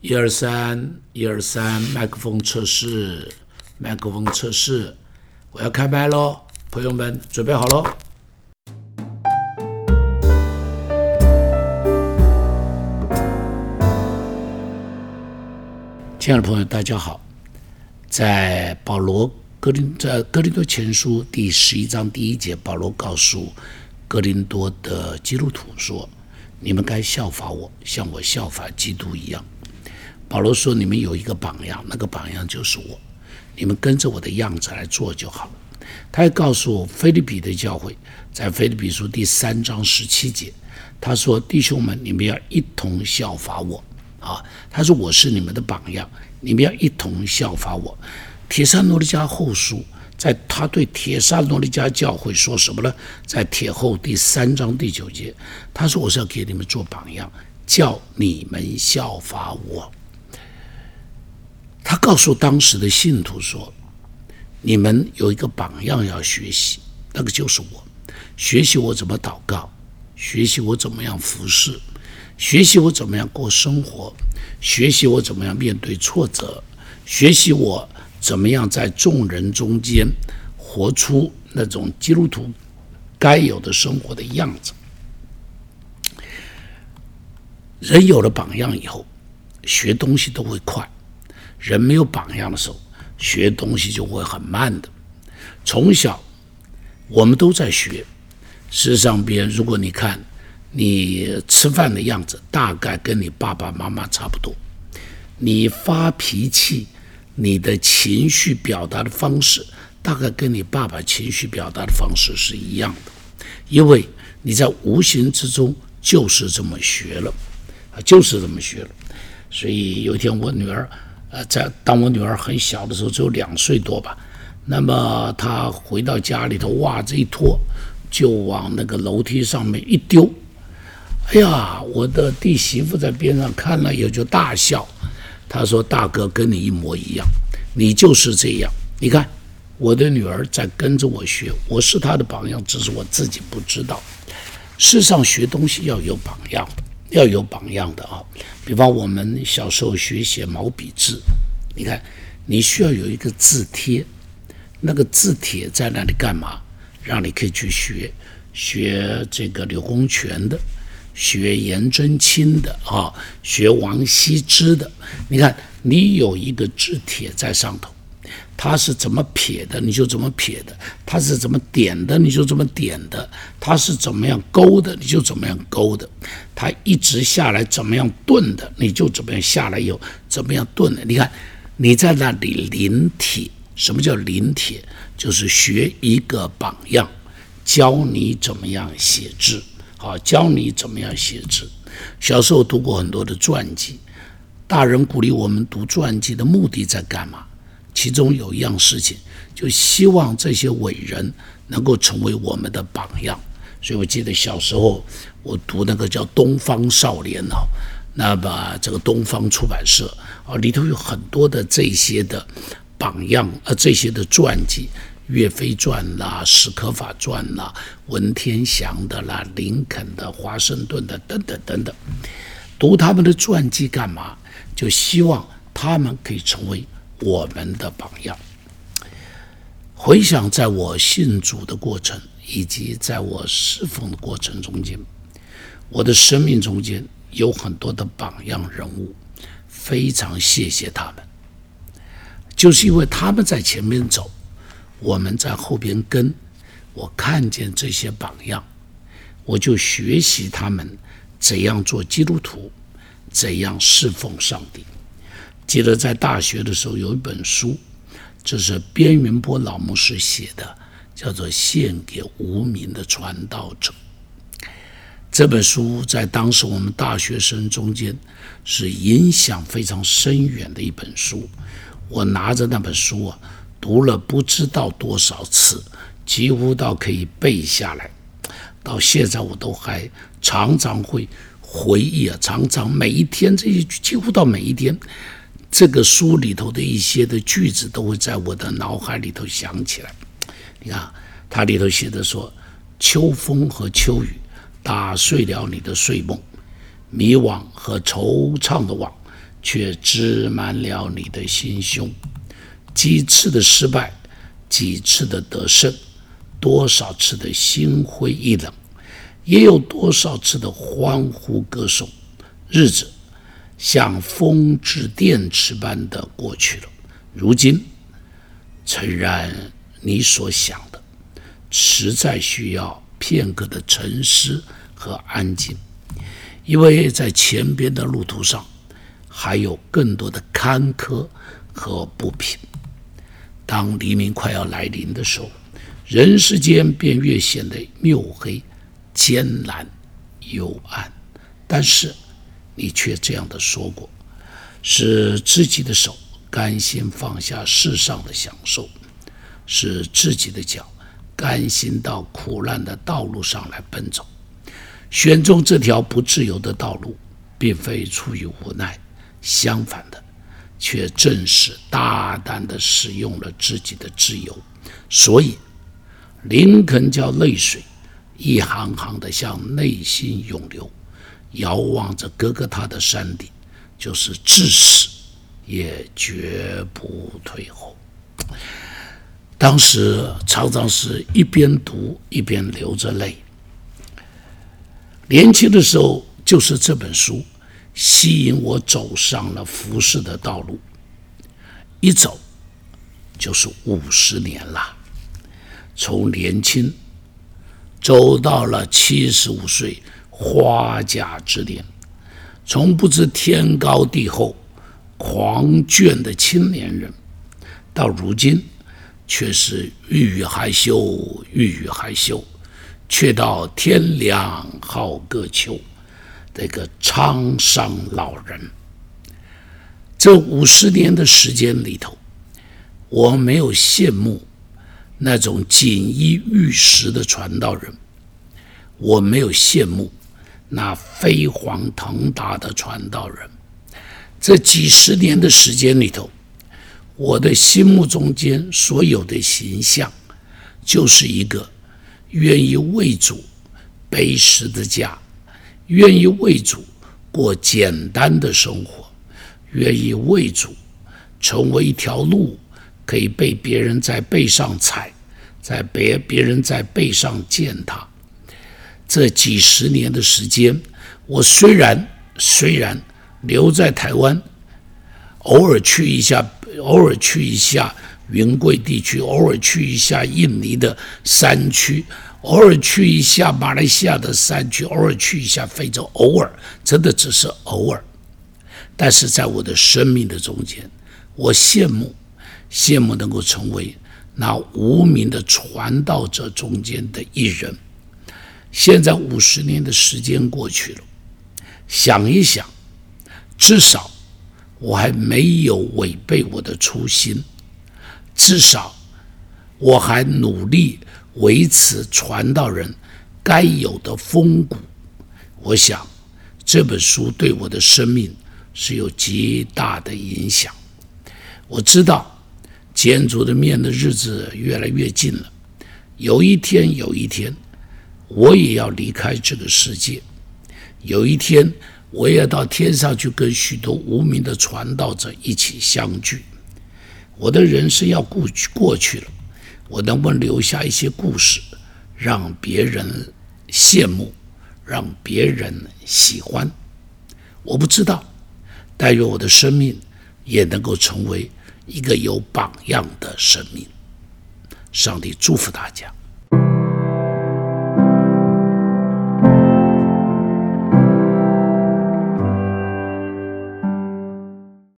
一二三，一二三，麦克风测试，麦克风测试，我要开麦喽，朋友们准备好喽。亲爱的朋友大家好，在保罗格林在格林多前书第十一章第一节，保罗告诉格林多的基督徒说：“你们该效法我，像我效法基督一样。”保罗说：“你们有一个榜样，那个榜样就是我，你们跟着我的样子来做就好。”他还告诉菲利比的教会，在菲利比书第三章十七节，他说：“弟兄们，你们要一同效法我。”啊，他说：“我是你们的榜样，你们要一同效法我。”铁山罗尼迦后书，在他对铁山罗尼迦教会说什么呢？在铁后第三章第九节，他说：“我是要给你们做榜样，叫你们效法我。”他告诉当时的信徒说：“你们有一个榜样要学习，那个就是我。学习我怎么祷告，学习我怎么样服侍，学习我怎么样过生活，学习我怎么样面对挫折，学习我怎么样在众人中间活出那种基督徒该有的生活的样子。人有了榜样以后，学东西都会快。”人没有榜样的时候，学东西就会很慢的。从小，我们都在学。事实上边，如果你看你吃饭的样子，大概跟你爸爸妈妈差不多。你发脾气，你的情绪表达的方式，大概跟你爸爸情绪表达的方式是一样的。因为你在无形之中就是这么学了，啊，就是这么学了。所以有一天，我女儿。呃，在当我女儿很小的时候，只有两岁多吧，那么她回到家里头，袜子一脱，就往那个楼梯上面一丢。哎呀，我的弟媳妇在边上看了也就大笑。他说：“大哥跟你一模一样，你就是这样。你看，我的女儿在跟着我学，我是她的榜样，只是我自己不知道。世上学东西要有榜样。”要有榜样的啊，比方我们小时候学写毛笔字，你看，你需要有一个字帖，那个字帖在那里干嘛？让你可以去学，学这个柳公权的，学颜真卿的啊，学王羲之的。你看，你有一个字帖在上头。他是怎么撇的，你就怎么撇的；他是怎么点的，你就怎么点的；他是怎么样勾的，你就怎么样勾的；他一直下来怎么样顿的，你就怎么样下来又怎么样顿的。你看，你在那里临帖，什么叫临帖？就是学一个榜样，教你怎么样写字，好，教你怎么样写字。小时候读过很多的传记，大人鼓励我们读传记的目的在干嘛？其中有一样事情，就希望这些伟人能够成为我们的榜样。所以我记得小时候我读那个叫《东方少年》哦，那么这个东方出版社啊里头有很多的这些的榜样，啊，这些的传记，岳飞传啦、史可法传啦、文天祥的啦、林肯的、华盛顿的等等等等。读他们的传记干嘛？就希望他们可以成为。我们的榜样。回想在我信主的过程，以及在我侍奉的过程中间，我的生命中间有很多的榜样人物，非常谢谢他们，就是因为他们在前面走，我们在后边跟。我看见这些榜样，我就学习他们怎样做基督徒，怎样侍奉上帝。记得在大学的时候有一本书，这是边云波老牧师写的，叫做《献给无名的传道者》。这本书在当时我们大学生中间是影响非常深远的一本书。我拿着那本书啊，读了不知道多少次，几乎到可以背下来。到现在我都还常常会回忆啊，常常每一天这些几乎到每一天。这个书里头的一些的句子都会在我的脑海里头想起来。你看，它里头写的说：“秋风和秋雨打碎了你的睡梦，迷惘和惆怅的网却织满了你的心胸。几次的失败，几次的得胜，多少次的心灰意冷，也有多少次的欢呼歌颂。日子像风致电池般的过去了。如今，诚然你所想的，实在需要片刻的沉思和安静。因为在前边的路途上，还有更多的坎坷和不平。当黎明快要来临的时候，人世间便越显得黝黑、艰难、幽暗。但是，你却这样的说过：是自己的手甘心放下世上的享受，是自己的脚甘心到苦难的道路上来奔走。选中这条不自由的道路，并非出于无奈，相反的，却正是大胆地使用了自己的自由。所以，林肯叫泪水一行行地向内心涌流，遥望着哥哥他的山顶，就是至死也绝不退后。当时常常是一边读一边流着泪。年轻的时候，就是这本书吸引我走上了服饰的道路，一走就是五十年了。从年轻走到了七十五岁花甲之年，从不知天高地厚、狂狷的青年人，到如今却是欲语还休，欲语还休。却到天凉好个秋，那个沧桑老人。这五十年的时间里头，我没有羡慕那种锦衣玉食的传道人，我没有羡慕那飞黄腾达的传道人。这几十年的时间里头，我的心目中间所有的形象，就是一个。愿意为主背十字架，愿意为主过简单的生活，愿意为主成为一条路，可以被别人在背上踩，在别别人在背上践踏。这几十年的时间，我虽然虽然留在台湾，偶尔去一下，偶尔去一下。云贵地区，偶尔去一下印尼的山区，偶尔去一下马来西亚的山区，偶尔去一下非洲，偶尔，真的只是偶尔。但是在我的生命的中间，我羡慕，羡慕能够成为那无名的传道者中间的一人。现在五十年的时间过去了，想一想，至少我还没有违背我的初心。至少，我还努力维持传道人该有的风骨。我想，这本书对我的生命是有极大的影响。我知道，见主的面的日子越来越近了。有一天，有一天，我也要离开这个世界。有一天，我也要到天上去，跟许多无名的传道者一起相聚。我的人生要过去过去了，我能不能留下一些故事，让别人羡慕，让别人喜欢？我不知道，但愿我的生命也能够成为一个有榜样的生命。上帝祝福大家。